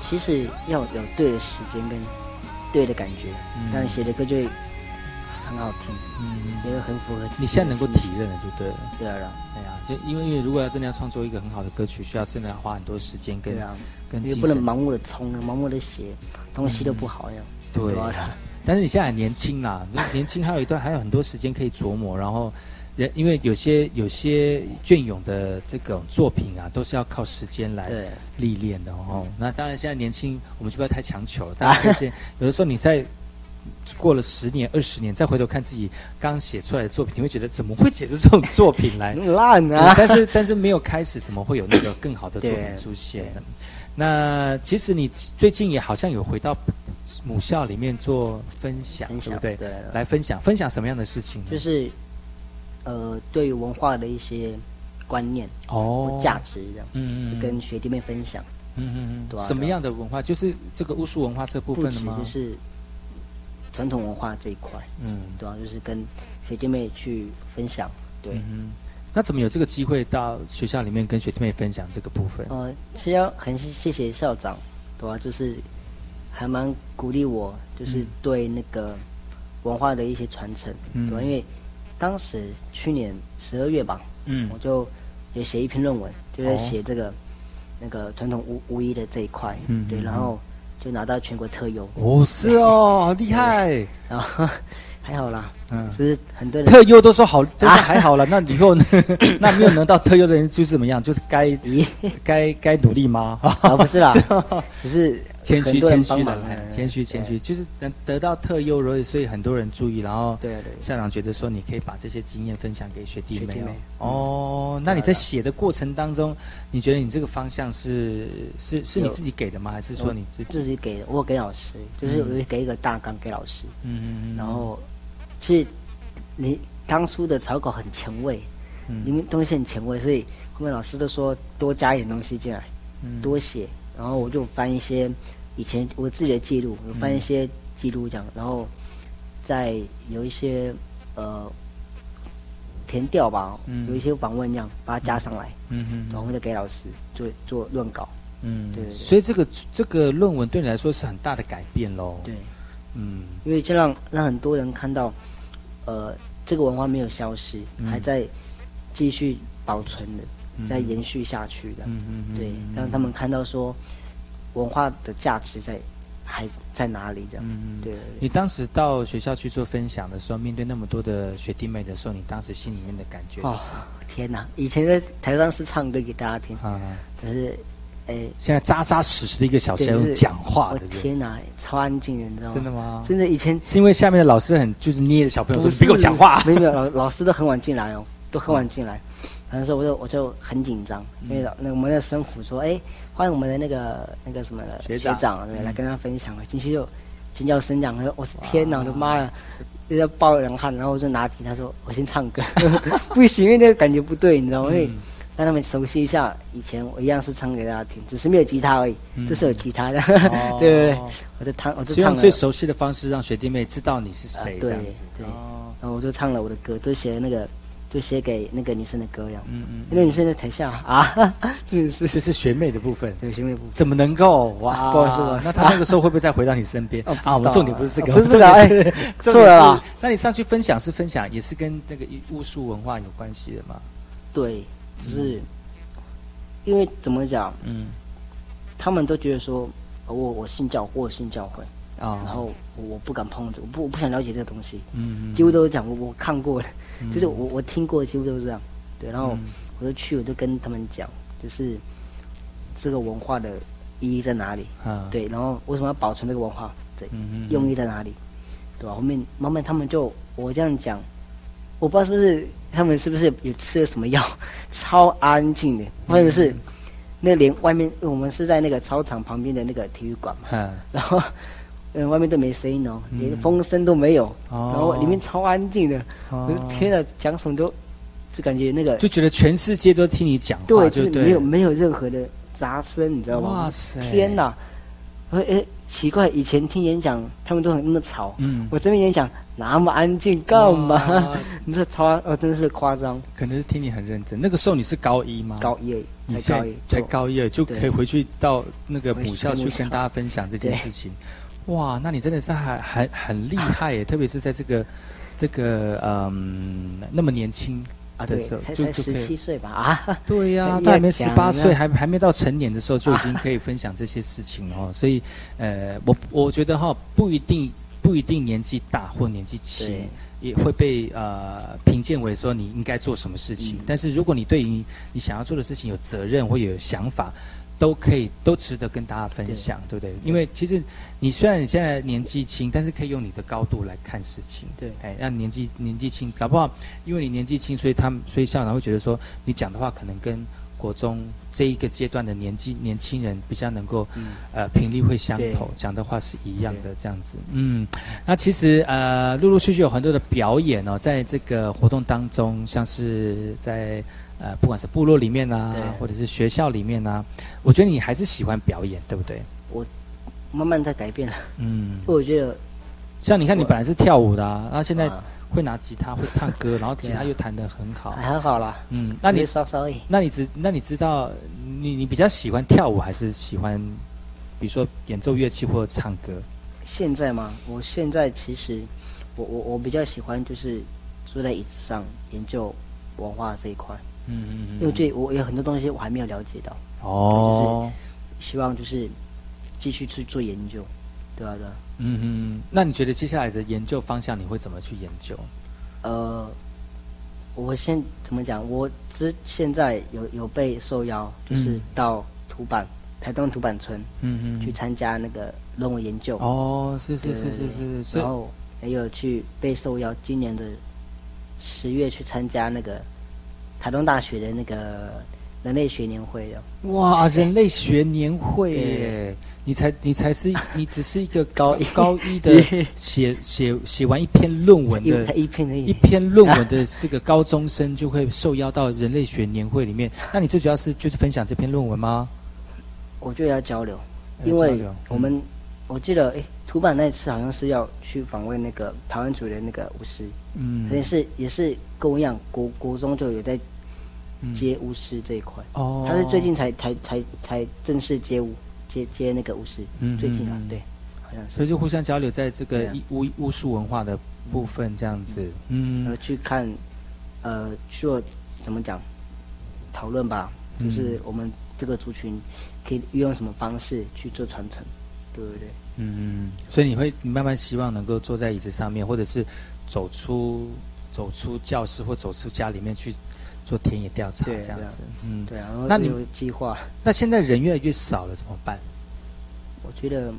其实要有对的时间跟对的感觉，嗯当然写的歌就会很好听，嗯，也很符合你现在能够心情体认了就对了。对啊，对啊就因为因为如果要真的要创作一个很好的歌曲，需要真的要花很多时间跟啊，跟精因为不能。盲目的冲，盲目的写，东西都不好呀。对但是你现在很年轻啦，年轻还有一段还有很多时间可以琢磨，然后。人因为有些有些隽永的这种作品啊，都是要靠时间来历练的哦。那当然，现在年轻，我们就不要太强求了。大家这些 有的时候你在过了十年、二十年，再回头看自己刚写出来的作品，你会觉得怎么会写出这种作品来？很 烂啊！但是 但是没有开始，怎么会有那个更好的作品出现？那其实你最近也好像有回到母校里面做分享，分享对不对？对来分享分享什么样的事情呢？就是呃，对于文化的一些观念哦价值这样，嗯嗯跟学弟妹分享。嗯嗯嗯，对啊什么样的文化？就是这个巫术文化这部分的吗？就是传统文化这一块，嗯，对啊，就是跟学弟妹去分享，对。嗯那怎么有这个机会到学校里面跟学弟妹分享这个部分？呃，其实要很谢谢校长，对啊，就是还蛮鼓励我，就是嗯。对那个文化的一些传承，嗯。对吧、因为当时去年十二月吧，嗯。我就有写一篇论文，就在哦。写这个、那个传统巫巫医的这一块，嗯对然后就拿到全国特优，哦，是哦，好厉害！然 后 还好啦，嗯就是很多人特优都说好，都说还好了。那以后呢？那没有拿到特优的人就是怎么样？就是该该该努力吗？啊，不是啦，只是谦虚谦虚的谦虚谦虚，就是能得到特优，所以所以很多人注意，然后对对校长觉得说你可以把这些经验分享给学弟妹哦。哦，那你在写的过程当中，你觉得你这个方向是是是你自己给的吗？还是说你自己？自己给的，我给老师，就是给一个大纲给老师，嗯嗯嗯，然后其实你当初的草稿很前卫，嗯。里面东西很前卫，所以后面老师都说多加一点东西进来，嗯。多写，然后我就翻一些以前我自己的记录，我翻嗯一些记录这样，然后再有一些呃填调吧，嗯。有一些访问这样把它加上来，嗯嗯然后再给老师做做论稿，嗯，对对对。所以这个这个论文对你来说是很大的改变喽。对，嗯。因为这让让很多人看到，呃，这个文化没有消失，嗯。还在继续保存的，嗯。在延续下去的。嗯嗯嗯对嗯，让他们看到说文化的价值在还在哪里这样。嗯对对你当时到学校去做分享的时候，面对那么多的学弟妹的时候，你当时心里面的感觉是哦什么？天哪！以前在台上是唱歌给大家听，啊，可是，哎，现在扎扎实实的一个小对就是学用讲话我？天哪，超安静的，你知道吗？真的吗？真的以前是因为下面的老师很就是捏着小朋友说：“你别给我讲话。没有没有，老老师都很晚进来哦，都很晚进来。然后说我就我就很紧张，嗯因为那我们的生辅说，哎，欢迎我们的那个那个什么的学长长，对，嗯来跟他分享。进去就尖叫声讲，说我是天哪，我的妈呀！就要爆冷汗，然后我就拿吉他说：“我先唱歌，不行，因为那个感觉不对，你知道吗？因为嗯让他们熟悉一下，以前我一样是唱给大家听，只是没有吉他而已，嗯这是有吉他的，哦 对对对，我就唱，我就唱最熟悉的方式让学弟妹知道你是谁，这样子。对哦，然后我就唱了我的歌，就写那个，就写给那个女生的歌一样。嗯嗯，那个女生在台下 啊，是是就是学妹的部分，对学妹部分。怎么能够哇？不好意思那他那个时候会不会再回到你身边 啊？我们重点不是这个，哦不是这个 错了那你上去分享是分享，也是跟那个巫术文化有关系的嘛？对，就是因为怎么讲，嗯他们都觉得说，呃我我信教或我信教会，啊，然后我我不敢碰这，我不我不想了解这个东西，嗯，几乎都是讲我我看过的，嗯。就是我我听过，几乎都是这样。对，然后嗯。我就去，我就跟他们讲，就是这个文化的意义在哪里？啊，对，然后为什么要保存这个文化？对，嗯嗯，用意在哪里？对吧？后面慢慢他们就我这样讲，我不知道是不是他们是不是有吃了什么药，超安静的，或者是那连外面我们是在那个操场旁边的那个体育馆嘛，嗯，然后嗯外面都没声音哦，嗯连风声都没有，哦然后里面超安静的，哦天哪，讲什么都就感觉那个就觉得全世界都听你讲话，对，就是没有没有任何的杂声，你知道吗？哇塞，天哪！哎哎，奇怪，以前听演讲他们都很那么吵，嗯，我这边演讲那么安静干嘛？你这超安哦，真的是夸张。可能是听你很认真。那个时候你是高一吗？高一而已，你现在才高一，才就高一就可以回去到那个母校去跟大家分享这件事情。哇，那你真的是还很很厉害耶！特别是在这个这个嗯那么年轻啊，的时候，才才十就就十七岁吧啊，对呀、你都还没十八岁，啊还还没到成年的时候，就已经可以分享这些事情哦。所以，呃，我我觉得哈、不一定不一定年纪大或年纪轻，也会被呃评鉴为说你应该做什么事情。嗯但是如果你对于你想要做的事情有责任或有想法，都可以都值得跟大家分享，对不对？因为其实你虽然你现在年纪轻，但是可以用你的高度来看事情。对哎，让年纪年纪轻，搞不好因为你年纪轻，所以他们所以校长会觉得说你讲的话可能跟国中这一个阶段的年纪年轻人比较能够、嗯呃频率会相对投，讲的话是一样的这样子。嗯，那其实呃陆陆续续有很多的表演哦，在这个活动当中，像是在呃不管是部落里面啊，或者是学校里面啊，我觉得你还是喜欢表演，对不对？我慢慢在改变了。嗯，我觉得像你看，你本来是跳舞的、啊，然后现在啊会拿吉他，会唱歌，然后吉他又弹得很好。很好啦，嗯，那你稍稍。那你知那你知道你你比较喜欢跳舞还是喜欢，比如说演奏乐器或者唱歌？现在嘛，我现在其实我我我比较喜欢就是坐在椅子上研究文化这一块，嗯嗯嗯因为这我有很多东西我还没有了解到，哦，希望就是继续去做研究，对啊对啊。嗯嗯，那你觉得接下来的研究方向你会怎么去研究？呃，我先怎么讲？我之现在有有被受邀，就是嗯到土板台东土板村嗯嗯去参加那个论文研究。哦，是是是是是然后还有去被受邀，今年的十月去参加那个台东大学的那个人类学年会的。哇，人类学年会对耶！你才你才是你只是一个 高一。高一的 写写写完一篇论文一的一篇一篇论文的是个高中生就会受邀到人类学年会里面。那你最主要是就是分享这篇论文吗？我觉得要交流，因为我们、我记得，哎，土板那次好像是要去访问那个台湾族的那个巫师，嗯。也是也是跟我一样，国国中就有在嗯。接巫师这一块。哦。他是最近才才才才正式接巫接接那个巫师，嗯最近啊嗯，对，好像是。所以就互相交流，在这个巫巫术文化的部分这样子，嗯然后去看，呃，做怎么讲讨论吧，嗯。就是我们这个族群可以运用什么方式去做传承，对不对？嗯，所以你会你慢慢希望能够坐在椅子上面，或者是走出走出教室或走出家里面去做田野调查对这样子，嗯，对啊，然后那你有计划，那现在人越来越少了，怎么办？我觉得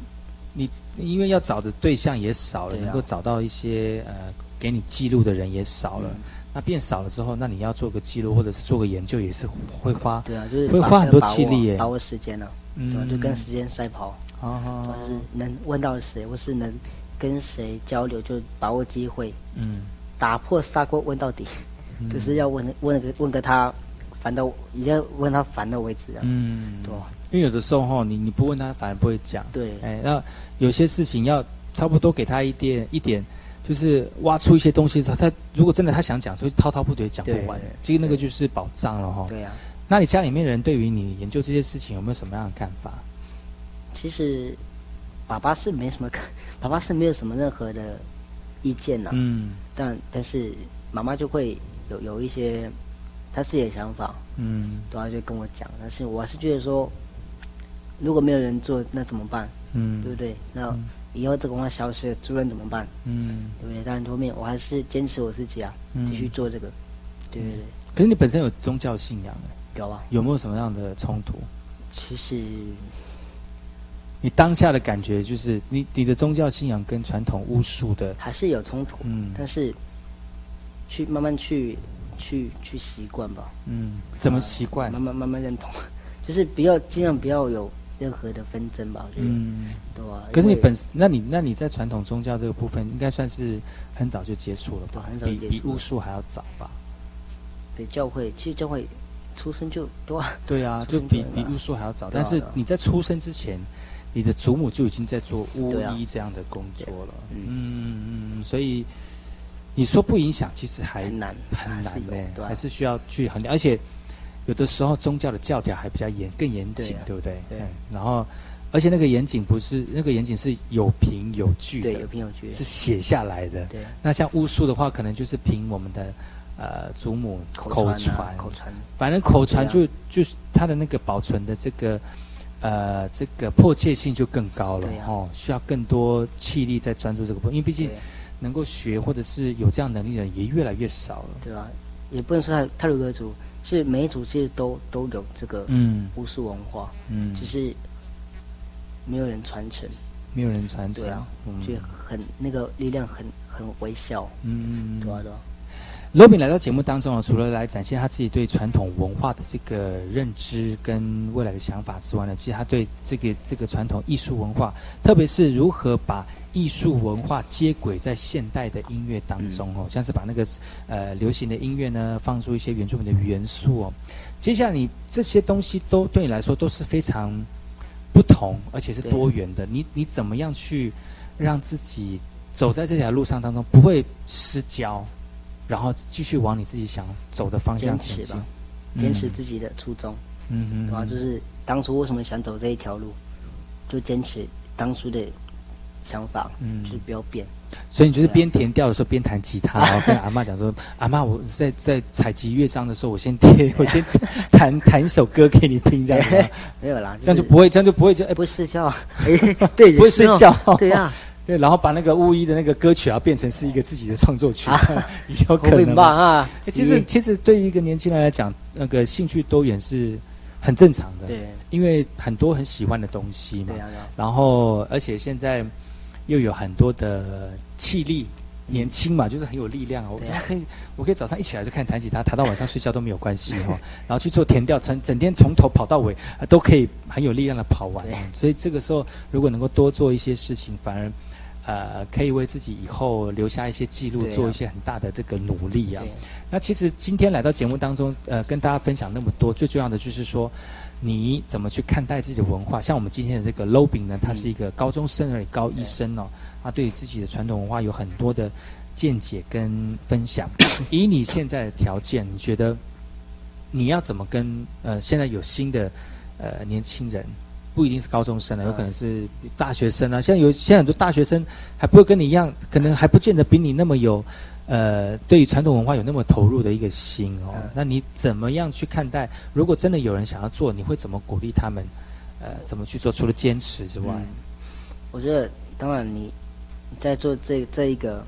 你因为要找的对象也少了，啊。能够找到一些呃给你记录的人也少了。嗯。那变少了之后，那你要做个记录或者是做个研究，也是会花对啊，就是把会花很多气力耶。把握时间了、嗯。就跟时间赛跑，哦。就是能问到谁，或是能跟谁交流，就把握机会，嗯，打破砂锅问到底，嗯就是要问问个问个他烦到，你要问他烦到为止啊，嗯，对吧？因为有的时候哈，你你不问他，反而不会讲。对哎，那有些事情要差不多给他一点一点，就是挖出一些东西之后，他如果真的他想讲，就滔滔不绝讲不完对。其实那个就是宝藏了哈。对啊，那你家里面的人对于你研究这些事情有没有什么样的看法？其实爸爸是没什么看，爸爸是没有什么任何的意见呐、嗯但但是妈妈就会有有一些他自己的想法，嗯对啊，就跟我讲。但是我还是觉得说，如果没有人做，那怎么办？嗯对不对？那以后这个文化消失了，主人怎么办？嗯。对不对？当然后面我还是坚持我自己啊，嗯继续做这个。对对对，可是你本身有宗教信仰哎，有啊。有没有什么样的冲突？其实你当下的感觉就是你你的宗教信仰跟传统巫术的，还是有冲突，嗯但是去慢慢去去去习惯吧。嗯，怎么习惯？慢慢慢慢认同，就是不要尽量不要有任何的纷争吧。我觉得，嗯，对啊。可是你本那你那你在传统宗教这个部分，应该算是很早就接触了吧？对很早比比巫术还要早吧？对教会，其实教会出生就多啊。对啊，就比比巫术还要早。但是你在出生之前，你的祖母就已经在做巫医这样的工作了。嗯嗯嗯，所以你说不影响，其实还很难很难呢、有对啊。还是需要去衡量，而且有的时候宗教的教条还比较严，更严谨，对不对？对。嗯然后，而且那个严谨不是那个严谨是有凭有据的，对有凭有据。是写下来的。对。那像巫术的话，可能就是凭我们的呃祖母口传口传。反正口传就、啊。就是它的那个保存的这个呃这个迫切性就更高了、啊。哦，需要更多气力在专注这个部分，因为毕竟对能够学或者是有这样能力的人也越来越少了。对啊？也不能说泰泰鲁格族，是每一族其实都都有这个嗯巫术文化，嗯只是没有人传承。没有人传承，对啊，嗯就很那个力量很很微小，嗯对啊对啊。罗宾来到节目当中啊，除了来展现他自己对传统文化的这个认知跟未来的想法之外呢，其实他对这个这个传统艺术文化，特别是如何把艺术文化接轨在现代的音乐当中哦，像是把那个呃流行的音乐呢放入一些原住民的元素哦。接下来你这些东西都对你来说都是非常不同，而且是多元的。你你怎么样去让自己走在这条路上当中不会失焦？然后继续往你自己想走的方向前进坚持吧，坚持自己的初衷，嗯嗯对吧？就是当初为什么想走这一条路，就坚持当初的想法，嗯。就是不要变。所以你就是边填调的时候边弹吉他，然后跟阿妈讲说：“ 阿妈，我在在采集乐章的时候，我先填，我先 弹弹一首歌给你听，这样子没有啦，这样就不会，这样就不会就哎不会睡觉，哎，对，不会睡觉，对啊，对，然后把那个巫医的那个歌曲啊变成是一个自己的创作曲，有可能啊。哎其实其实对于一个年轻人来讲，那个兴趣多元是很正常的，对，因为很多很喜欢的东西嘛。对啊对啊，然后而且现在又有很多的气力。年轻嘛，就是很有力量啊！我可以，我可以早上一起来就开始弹吉他，弹到晚上睡觉都没有关系哈、然后去做填调，整整天从头跑到尾，啊都可以很有力量的跑完。所以这个时候，如果能够多做一些事情，反而呃可以为自己以后留下一些记录，啊做一些很大的这个努力啊。那其实今天来到节目当中，呃，跟大家分享那么多，最重要的就是说，你怎么去看待自己的文化？像我们今天的这个 Lobing 呢，他是一个高中生而已，高一生哦，他对于自己的传统文化有很多的见解跟分享。以你现在的条件，你觉得你要怎么跟呃现在有新的呃年轻人不一定是高中生了，有可能是大学生啊。现在有现在很多大学生还不会跟你一样，可能还不见得比你那么有呃对于传统文化有那么投入的一个心哦。那你怎么样去看待？如果真的有人想要做，你会怎么鼓励他们？呃，怎么去做？除了坚持之外，嗯我觉得，当然你你在做这这一个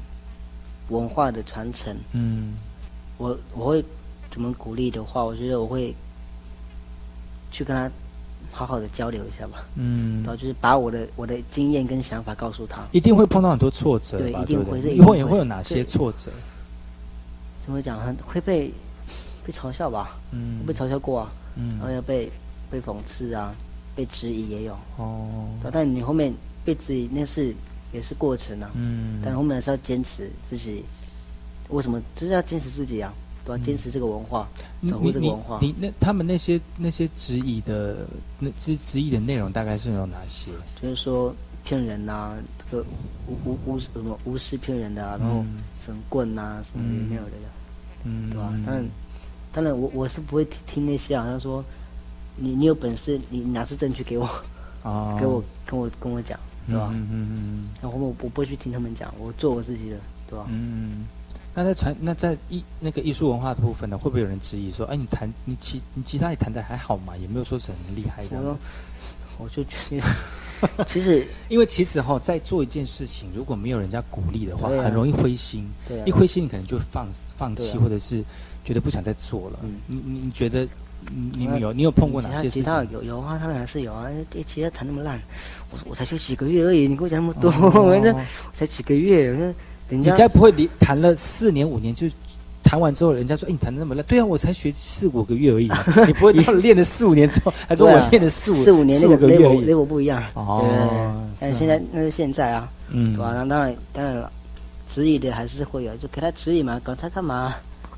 文化的传承，嗯我我会怎么鼓励的话，我觉得我会去跟他好好的交流一下吧。嗯然后就是把我的我的经验跟想法告诉他。一定会碰到很多挫折吧？对一定？会这以后也会会有哪些挫折？怎么讲？很会被被嘲笑吧？嗯被嘲笑过啊。嗯然后要被被讽刺啊，被质疑也有。哦但你后面被质疑，那是也是过程啊。嗯但后面还是要坚持自己。为什么？就是要坚持自己啊，对吧、坚持这个文化，守护这个文化。你那他们那些那些质疑的那质质疑的内容大概是有哪些？就是说骗人呐、这个无无无什么无师骗人的啊，然后嗯神棍呐、什么也没有的，嗯，对吧、当然，当然我我是不会听听那些好像说你你有本事你拿出证据给我，哦 给我跟我跟我讲，对吧？嗯嗯嗯然后我我不会去听他们讲，我做我自己的，对吧？嗯。那在传那在艺那个艺术文化的部分呢，会不会有人质疑说，哎，你弹你吉你吉他也弹的还好嘛，也没有说是很厉害这样子我说。我就觉得，其实 因为其实哈、在做一件事情，如果没有人家鼓励的话，啊很容易灰心。对啊一灰心，你可能就放放弃，啊或者是觉得不想再做了。嗯你你你觉得你你有你有碰过哪些事吉他情？有有啊，当然还是有啊。哎，吉他弹那么烂，我我才学几个月而已，你跟我讲那么多，哦 我这才几个月，你该不会你谈了四年五年就谈完之后，人家说哎你谈的那么烂？对啊，我才学四五个月而已啊。你不会到了练了四五年之后，还说我练了四五四五年四那个五个月而 level 已。level 不一样，哦但现在那是现在啊，嗯对吧？那当然当然了，质疑的还是会有，就给他质疑嘛，管他干嘛？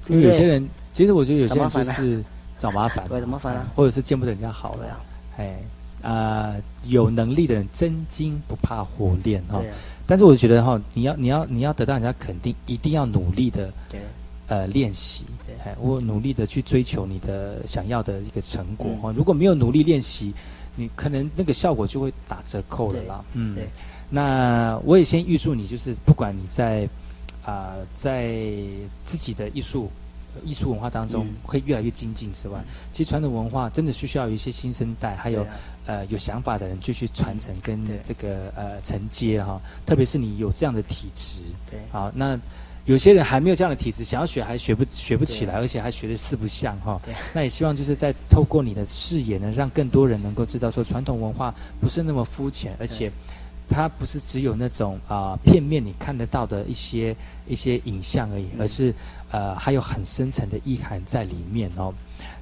因为有些人，其实我觉得有些人就是找麻烦，对找麻烦啊或者是见不得人家好了呀。哎，呃，有能力的人真金不怕火炼哈。但是我觉得哈，你要你要你要得到人家肯定，一定要努力的呃练习，哎，我努力的去追求你的想要的一个成果嗯哈。如果没有努力练习，你可能那个效果就会打折扣了啦。嗯对，那我也先预祝你，就是不管你在啊、在自己的艺术艺术文化当中嗯会越来越精进之外，其实传统文化真的是需要有一些新生代，还有、啊呃有想法的人继续传承跟这个呃承接哈。特别是你有这样的体质，对好那。有些人还没有这样的体质，想要学还学不学不起来，而且还学的四不像哈对。那也希望就是在透过你的视野呢，让更多人能够知道说传统文化不是那么肤浅，而且它不是只有那种啊、片面你看得到的一些一些影像而已，而是呃还有很深层的意涵在里面哦。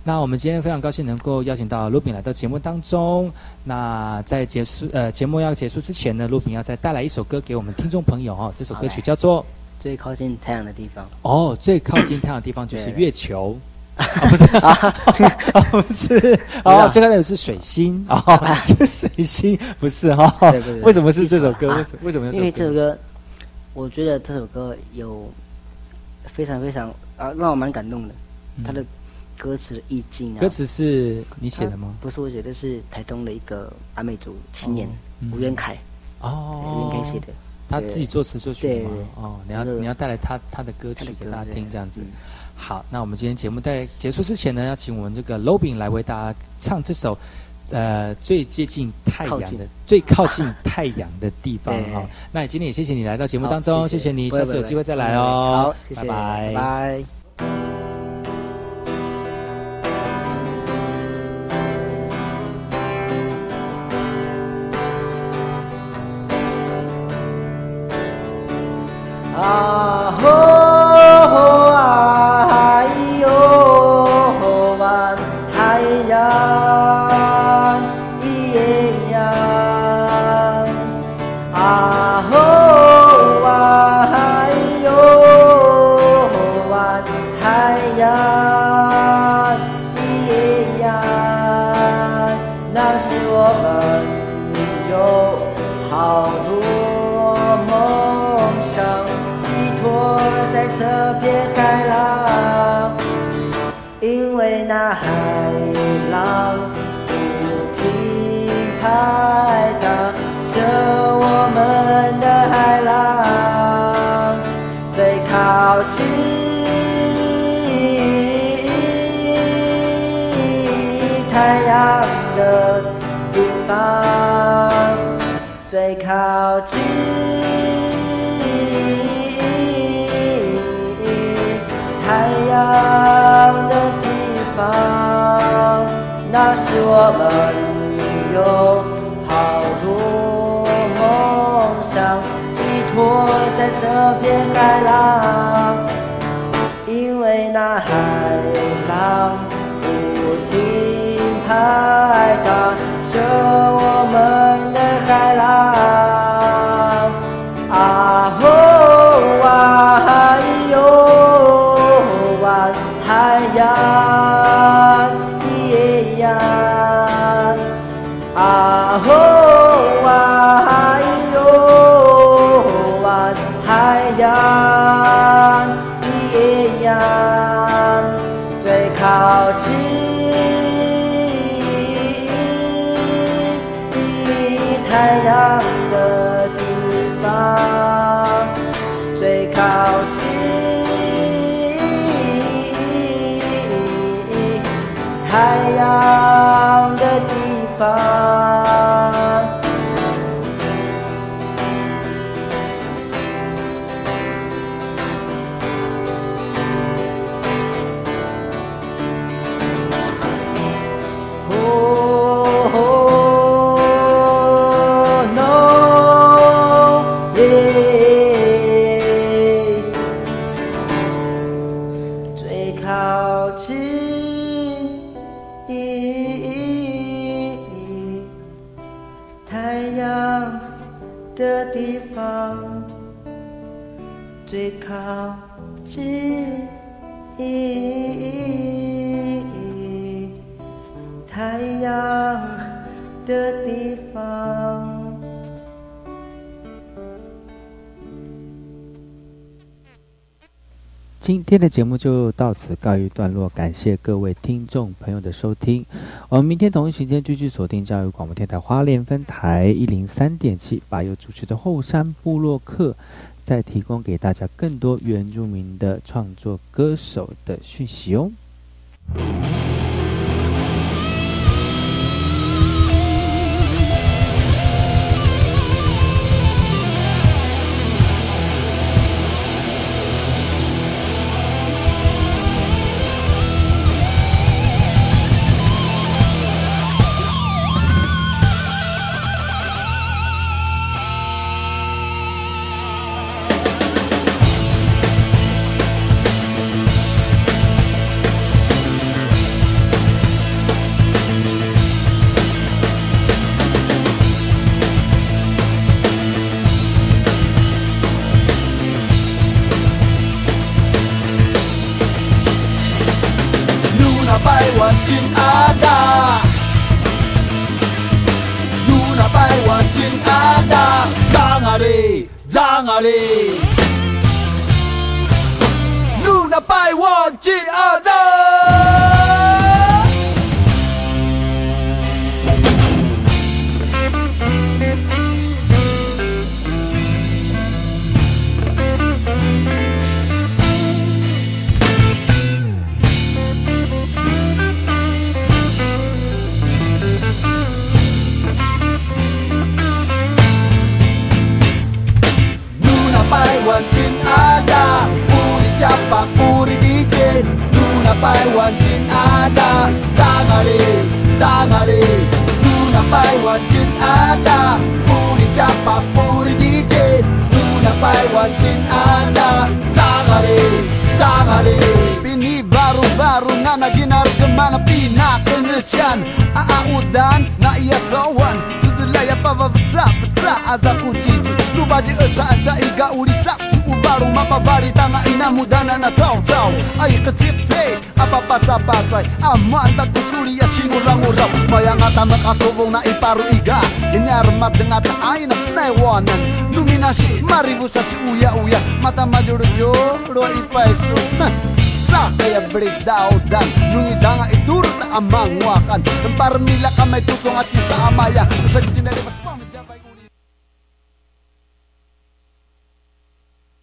那我们今天非常高兴能够邀请到卢炳来到节目当中。那在结束呃节目要结束之前呢，卢炳要再带来一首歌给我们听众朋友哦。这首歌曲叫做最靠近太阳的地方。哦，最靠近太阳的地方 就是月球。啊，不是。啊，啊不是。啊，最开始是水星。啊，是水星，不是哈。为什么是这首歌？啊为什为什么要因为这首歌，我觉得这首歌有非常非常啊，让我蛮感动的。他的歌词的意境啊，歌词是你写的吗？不是我写的，是台东的一个阿美族青年嗯。吴元凯。哦。吴元凯写的。他自己作词作曲的？哦，你要你要带来他他的歌曲给大家听，这样子。嗯。好，那我们今天节目在结束之前呢，要请我们这个 Lobin 来为大家唱这首。呃，最接近太阳的靠、最靠近太阳的地方对。哈、那今天也谢谢你来到节目当中，谢谢。谢你，下次有机会再来哦。好谢谢。拜拜。啊我们有好多梦想寄托在这片海浪，因为那海靠近太阳的地方。今天的节目就到此告一段落，感谢各位听众朋友的收听。我们明天同一时间继续锁定教育广播电台花莲分台一零三点七，把由主持的后山部落客，再提供给大家更多原住民的创作歌手的讯息哦。Allez iparu iga Hinyar dengata aina naiwanan Numinashi maribu sachi uya uya Mata majuru jodo ipaisu sa Kaya daw dan Nungidanga iduro na amang wakan. Parmila kamay tusong at sa amaya Nasa kusinari mas